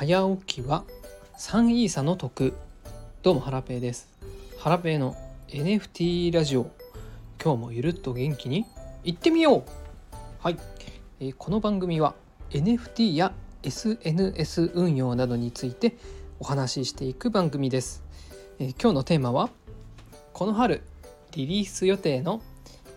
早起きは3イーサの得。どうもハラペーです。ハラペーの NFT ラジオ。今日もゆるっと元気にいってみよう。はい、えーこの番組は NFT や SNS 運用などについてお話ししていく番組です、えー今日のテーマはこの春リリース予定の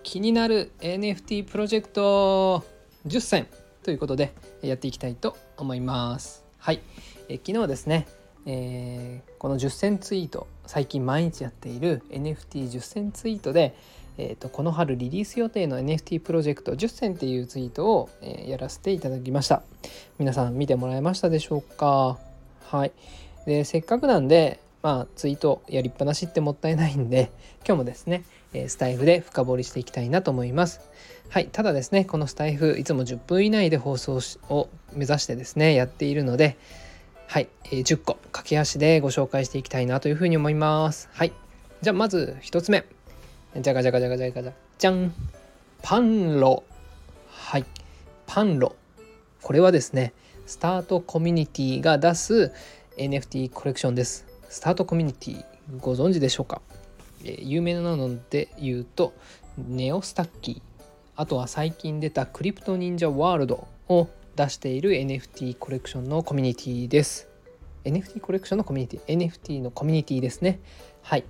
気になる NFT プロジェクト10選ということでえーやっていきたいと思います。はい、え昨日ですね、えーこの10選ツイート最近毎日やっている NFT10 選ツイートで、えーとこの春リリース予定の NFT プロジェクト10選っていうツイートを、えーやらせていただきました。皆さん見てもらえましたでしょうか？はい。でせっかくなんでまあツイートやりっぱなしってもったいないんで 今日もですねえスタイフで深掘りしていきたいなと思います。はい、ただですね、このスタイフ、いつも10分以内で放送を目指してですね、やっているので、はい、え10個駆け足でご紹介していきたいなというふうに思います。はい、じゃあまず1つ目。じゃがじゃがじゃがじゃがじゃじゃんパンロ。はい、パンロ。これはですね、スタートコミュニティが出す NFT コレクションです。スタートコミュニティご存知でしょうか？えー有名なので言うとネオスタッキー。あとは最近出たクリプト忍者ワールドを出している NFT コレクションのコミュニティです。NFT コレクションのコミュニティ？NFT のコミュニティですね。はい。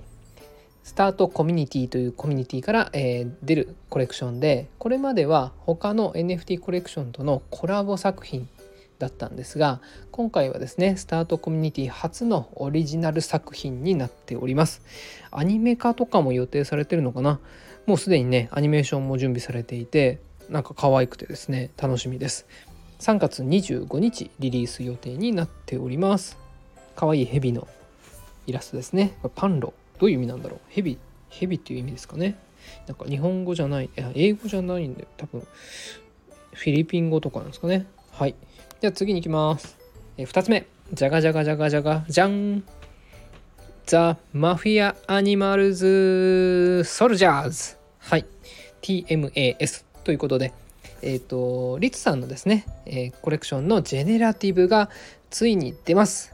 スタートコミュニティというコミュニティから、えー出るコレクションでこれまでは他の NFT コレクションとのコラボ作品だったんですが今回はですねスタートコミュニティ初のオリジナル作品になっております。アニメ化とかも予定されてるのかな？もうすでにねアニメーションも準備されていてなんか可愛くてですね楽しみです。3月25日リリース予定になっております。可愛いヘビのイラストですね。これパンロ。どういう意味なんだろう？ヘビヘビっていう意味ですかね？なんか日本語じゃないいや英語じゃないんで多分フィリピン語とかなんですかね？はい。じゃあ次に行きます。え2つ目。じゃがじゃがじゃがじゃがじゃん The Mafia Animals Soldiers。はい。TMAS ということで。えっ、とリツさんのですね、えーコレクションのジェネラティブがついに出ます。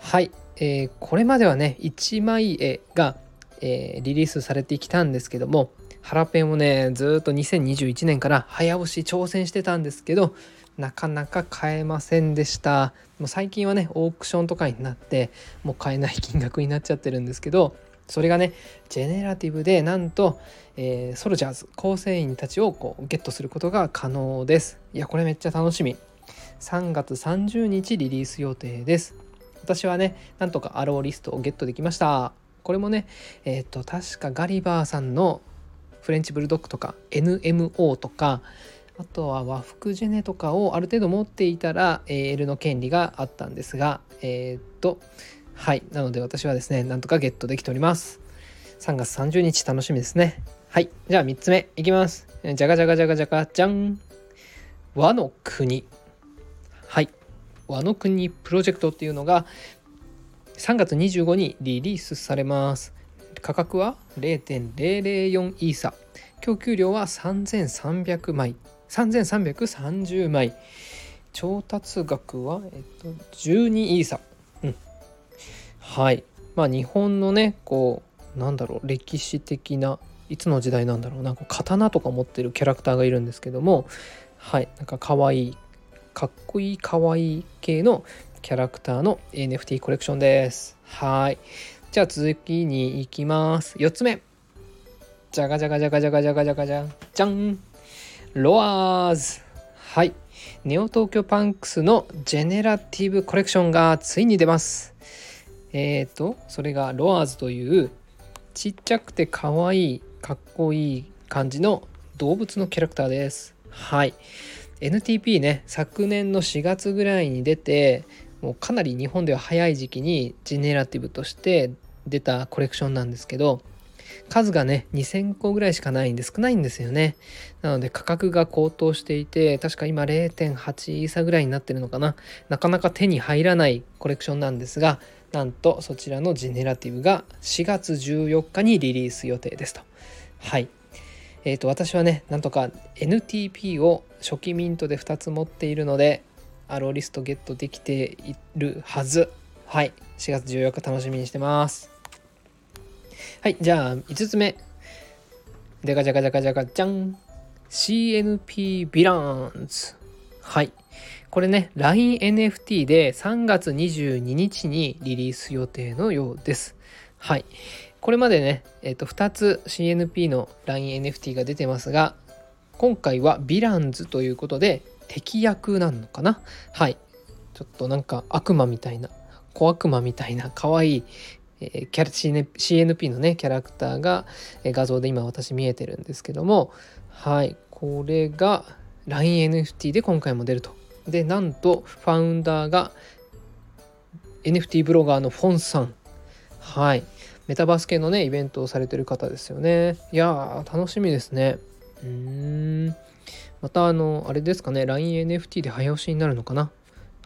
はい、えーこれまではね1枚絵が、えリリースされてきたんですけどもハラペンをねずっと2021年から早押し挑戦してたんですけどなかなか買えませんでした。もう最近はねオークションとかになってもう買えない金額になっちゃってるんですけどそれがねジェネラティブでなんと、えーソルジャーズ構成員たちをこうゲットすることが可能です。いやこれめっちゃ楽しみ。3月30日リリース予定です。私はねなんとかアローリストをゲットできました。これもねえっ、と確かガリバーさんのフレンチブルドッグとか NMO とかあとは和服ジェネとかをある程度持っていたら L の権利があったんですがえーっとはい。なので私はですねなんとかゲットできております。3月30日楽しみですね。はい。じゃあ3つ目いきます。じゃがじゃがじゃがじゃがじゃん。和の国。はい。和の国プロジェクトっていうのが3月25にリリースされます。価格は0.004イーサ。供給量は3300枚。3330枚。調達額は、えっと、12イーサ。うん。はい。まあ日本のねこうなんだろう歴史的ないつの時代なんだろうなこう刀とか持ってるキャラクターがいるんですけどもはい。なんか可愛いかっこいい可愛い系のキャラクターの NFT コレクションです。はい。じゃあ続きに行きます。4つ目。じゃがじゃがじゃがじゃがじゃがじゃがじゃじゃんロアーズ。はい。ネオ東京パンクスのジェネラティブコレクションがついに出ます。えーとそれがロアーズというちっちゃくて可愛いかっこいい感じの動物のキャラクターです。はい。NTP ね昨年の4月ぐらいに出てもうかなり日本では早い時期にジェネラティブとして出たコレクションなんですけど数がね2000個ぐらいしかないんで少ないんですよね。なので価格が高騰していて確か今0.8イーサぐらいになってるのかな。なかなか手に入らないコレクションなんですがなんとそちらのジェネラティブが4月14日にリリース予定ですと。はい。えー、と私はねなんとか NTP を初期ミントで2つ持っているのでアローリストゲットできているはず。はい。4月14日楽しみにしてます。はいじゃあ5つ目。じゃがじゃがじゃがじゃがじゃん。CNP ヴィランズはい。これね LINENFT で3月22日にリリース予定のようです。はい。これまでね、えー、と2つ CNP の LINENFT が出てますが今回はヴィランズということで敵役なのかな？はい。ちょっとなんか悪魔みたいな小悪魔みたいな可愛いえ、キャラ CNP のねキャラクターが、え、画像で今私見えてるんですけどもはいこれが LINENFT で今回も出ると。でなんとファウンダーが NFT ブロガーのフォンさん。はい。メタバース系のねイベントをされてる方ですよね。いや楽しみですね。うーん。またあのあれですかね LINENFT で早押しになるのかな。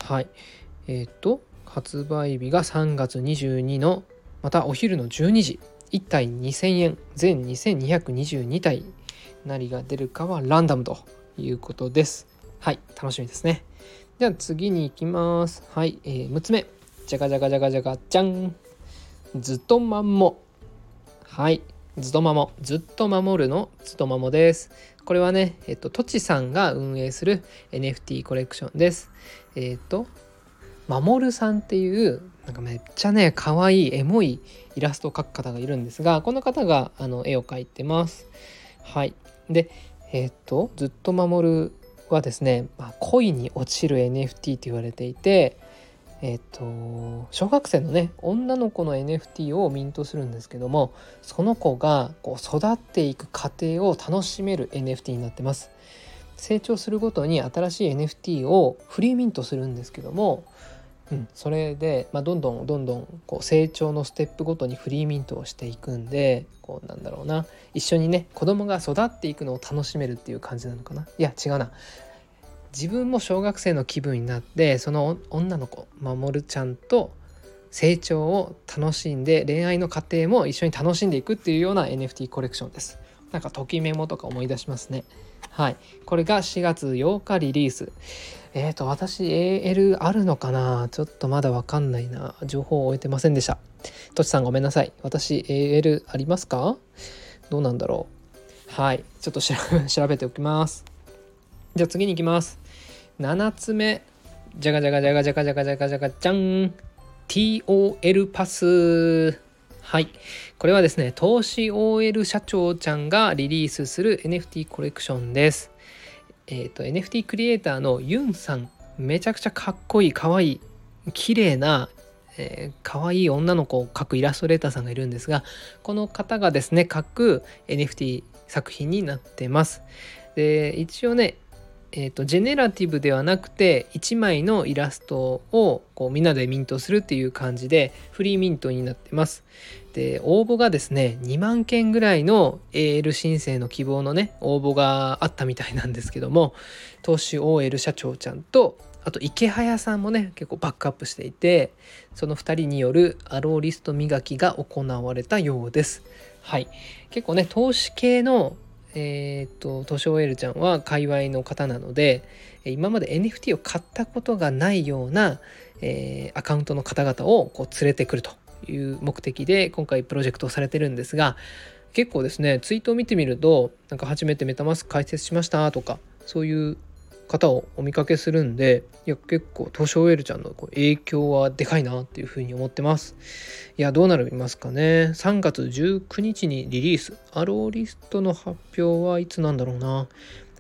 はい。えっ、ー、と発売日が3月22のまたお昼の12時1体2000円全2222体何が出るかはランダムということです。はい楽しみですね。では次に行きます。はい、えー、6つ目。じゃがじゃがじゃがじゃがじゃん。ずっとまんもはいずっとまもずっと守るの？ずっとまもです。これはねえっととちさんが運営する NFT コレクションです。えっと守さんっていうなんかめっちゃね可愛いエモいイラストを描く方がいるんですがこの方があの絵を描いてます。はい。でえっとずっと守るはですね、まあ、恋に落ちる NFT と言われていてえっ、と小学生のね女の子の NFT をミントするんですけどもその子がこう育っていく過程を楽しめる NFT になってます。成長するごとに新しい NFT をフリーミントするんですけども、うん、それで、まあ、どんどんどんどんこう成長のステップごとにフリーミントをしていくんでこうなんだろうな一緒にね子供が育っていくのを楽しめるっていう感じなのかないや違うな自分も小学生の気分になってその女の子守ちゃんと成長を楽しんで恋愛の過程も一緒に楽しんでいくっていうような NFT コレクションです。なんかときメモとか思い出しますね。はい。これが4月8日リリース。えっ、ー、と、私 AL あるのかな？ちょっとまだわかんないな。情報を終えてませんでした。とちさんごめんなさい。私 AL ありますか？どうなんだろうはい。ちょっと 調べておきます。じゃあ次に行きます。7つ目。じゃがじゃがじゃがじゃがじゃがじゃがじゃがじゃん。TOL パス。はい。これはですね、投資 OL 社長ちゃんがリリースする NFT コレクションです。えっ、ー、と、NFT クリエイターのユンさん。めちゃくちゃかっこいい、かわいい、綺麗な、えー、かわいい女の子を描くイラストレーターさんがいるんですが、この方がですね、描く NFT 作品になってます。で、一応ね、えーと、ジェネラティブではなくて1枚のイラストをこうみんなでミントするっていう感じでフリーミントになってます。で応募がですね2万件ぐらいの AL 申請の希望のね応募があったみたいなんですけども投資 OL 社長ちゃんとあと池早さんもね結構バックアップしていてその2人によるアローリスト磨きが行われたようです。はい結構ね投資系のえっ、と、トシオエルちゃんは界隈の方なので、今まで NFT を買ったことがないような、えー、アカウントの方々をこう連れてくるという目的で今回プロジェクトをされてるんですが、結構ですね、ツイートを見てみると、なんか初めてメタマスク開設しましたとか、そういう方をお見かけするんでいや結構東証ウェルちゃんの影響はでかいなっていうふうに思ってます。いやどうなりますかね。3月19日にリリース。アローリストの発表はいつなんだろうな。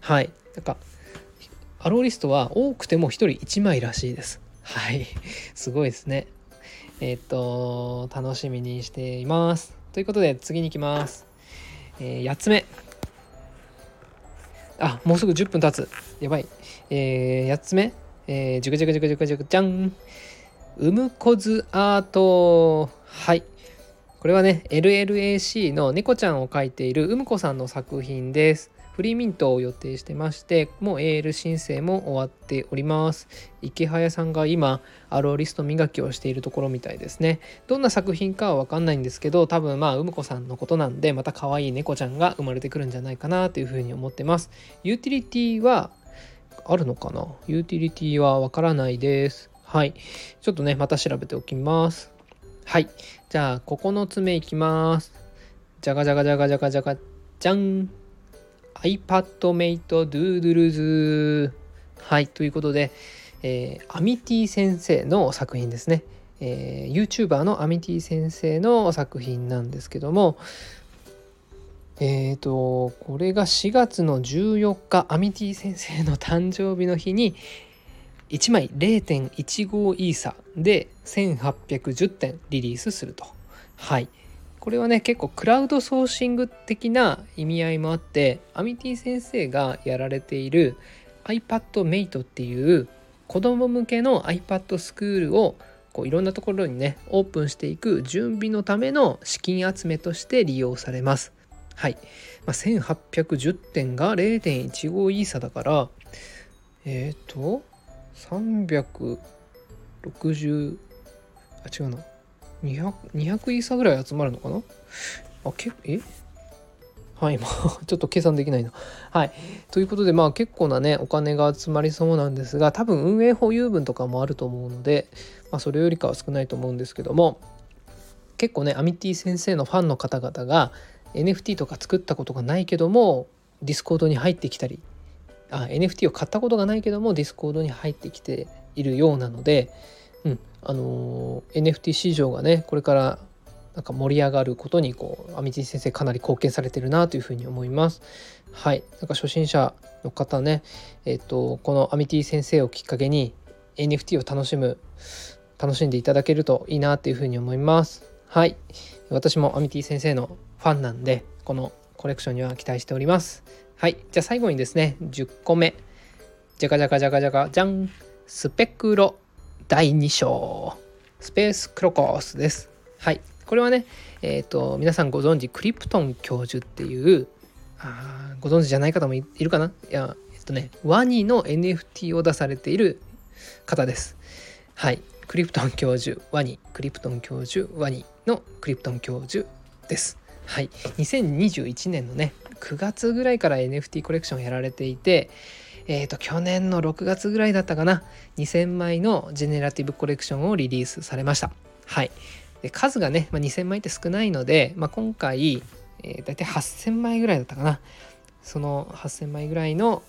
はい。なんかアローリストは多くても1人1枚らしいです。はい。すごいですね。えっ、と楽しみにしています。ということで次に行きます、えー、8つ目、もうすぐ10分経つ。やばい。えー、8つ目。えー、じゅくじゅくじゅくじゅくじゅくじゃん。うむこずアート。はい。これはね、LLAC の猫ちゃんを描いているうむこさんの作品です。フリーミントを予定してましてもう AL 申請も終わっております。池早さんが今アローリスト磨きをしているところみたいですね。どんな作品かは分かんないんですけど多分まあうむこさんのことなんでまた可愛い猫ちゃんが生まれてくるんじゃないかなというふうに思ってます。ユーティリティはあるのかな？ユーティリティはわからないです。はい。ちょっとねまた調べておきます。はい。じゃあ9つ目いきます。じゃがじゃがじゃがじゃがじゃがじゃん iPadMate Doodles はいということで、えー、アミティ先生の作品ですね、えー、YouTuber のアミティ先生の作品なんですけどもえーとこれが4月の14日アミティ先生の誕生日の日に1枚0.15イーサで1810点リリースすると。はい。これはね結構クラウドソーシング的な意味合いもあってアミティ先生がやられている iPadMate っていう子供向けの iPad スクールをこういろんなところにねオープンしていく準備のための資金集めとして利用されます。はい。まあ、1810点が0.15イーサだからえっ、ー、と360あ違うな 200, 200イーサぐらい集まるのかな？あけえ？はい、もう ちょっと計算できないな。はい。ということで、まあ結構なね、お金が集まりそうなんですが、多分運営保有分とかもあると思うので、まあそれよりかは少ないと思うんですけども、結構ね、アミティ先生のファンの方々が NFT とか作ったことがないけども、 Discord に入ってきたり、あ NFT を買ったことがないけども、 Discord に入ってきているようなので、うん、あの、NFT 市場がねこれからなんか盛り上がることにこうアミティ先生かなり貢献されてるなというふうに思います。はい、なんか初心者の方ね、えっ、とこのアミティ先生をきっかけに NFT を楽しむ楽しんでいただけるといいなっていうふうに思います。はい、私もアミティ先生のファンなんでこのコレクションには期待しております。はい、じゃあ最後にですね10個目。じゃかじゃかじゃかじゃかじゃんスペクロ。第2章スペースクロコスです。はい。これはね、えっ、ー、と、皆さんご存知、クリプトン教授っていう、あご存知じゃない方もいるかな？いや、えっとね、ワニの NFT を出されている方です。はい。クリプトン教授、ワニ、クリプトン教授、ワニのクリプトン教授です。はい。2021年のね、9月ぐらいから NFT コレクションやられていて、えっ、ー、と、去年の6月ぐらいだったかな、2000枚のジェネラティブコレクションをリリースされました。はい。で数がね、まあ、2000枚って少ないので、まあ、今回、えー、大体8000枚ぐらいだったかな。その8000枚ぐらいの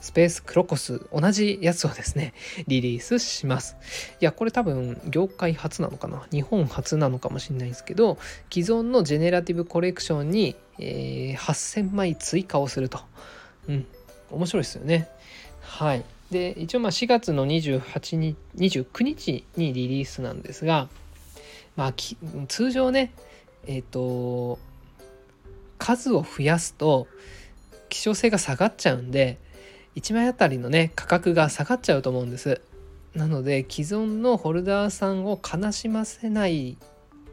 スペースクロコス同じやつをですねリリースしますいやこれ多分業界初なのかな日本初なのかもしれないんですけど既存のジェネラティブコレクションに、えー、8000枚追加をするとうん面白いですよね。はい。で、一応まあ4月の28日、29日にリリースなんですが、まあ通常ね、えっ、ー、と、数を増やすと希少性が下がっちゃうんで、1枚あたりのね、価格が下がっちゃうと思うんです。なので、既存のホルダーさんを悲しませない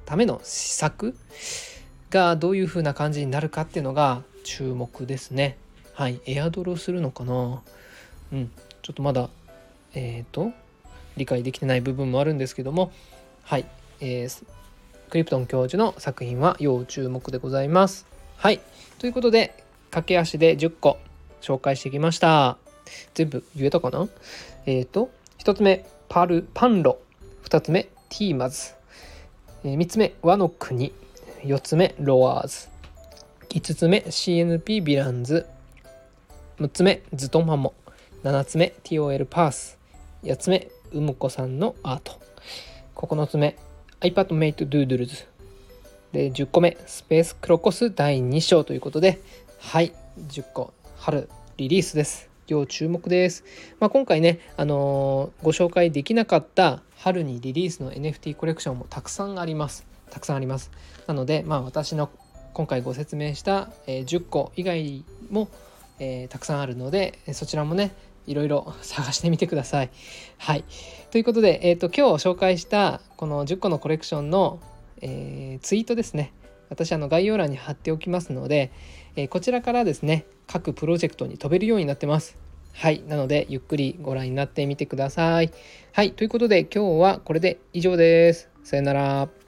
ための施策がどういう風な感じになるかっていうのが注目ですね。はい、エアドロするのかな？うん、ちょっとまだ、えっ、ー、と、理解できてない部分もあるんですけども、はい、えー、クリプトン教授の作品は要注目でございます。はい、ということで、駆け足で10個紹介してきました。全部言えたかな？えっ、ー、と、1つ目、パル、パンロ。2つ目、ティーマズ。えー、3つ目、和の国。4つ目、ロワーズ。5つ目、CNP ヴィランズ。6つ目ズトマモ。7つ目 TOL パース。8つ目うむこさんのアート。9つ目 iPadMate Doodles で10個目スペースクロコス第2章ということではい10個春リリースです。要注目です、まあ、今回ね、あのー、ご紹介できなかった春にリリースの NFT コレクションもたくさんあります。たくさんあります。なので、まあ、私の今回ご説明した、えー、10個以外もえー、たくさんあるのでそちらもねいろいろ 探してみてください。はい。ということで、えーと、今日紹介したこの10個のコレクションの、えー、ツイートですね私あの概要欄に貼っておきますので、えー、こちらからですね各プロジェクトに飛べるようになってます。はい。なので、ゆっくりご覧になってみてください。はい。ということで、今日はこれで以上です。さよなら。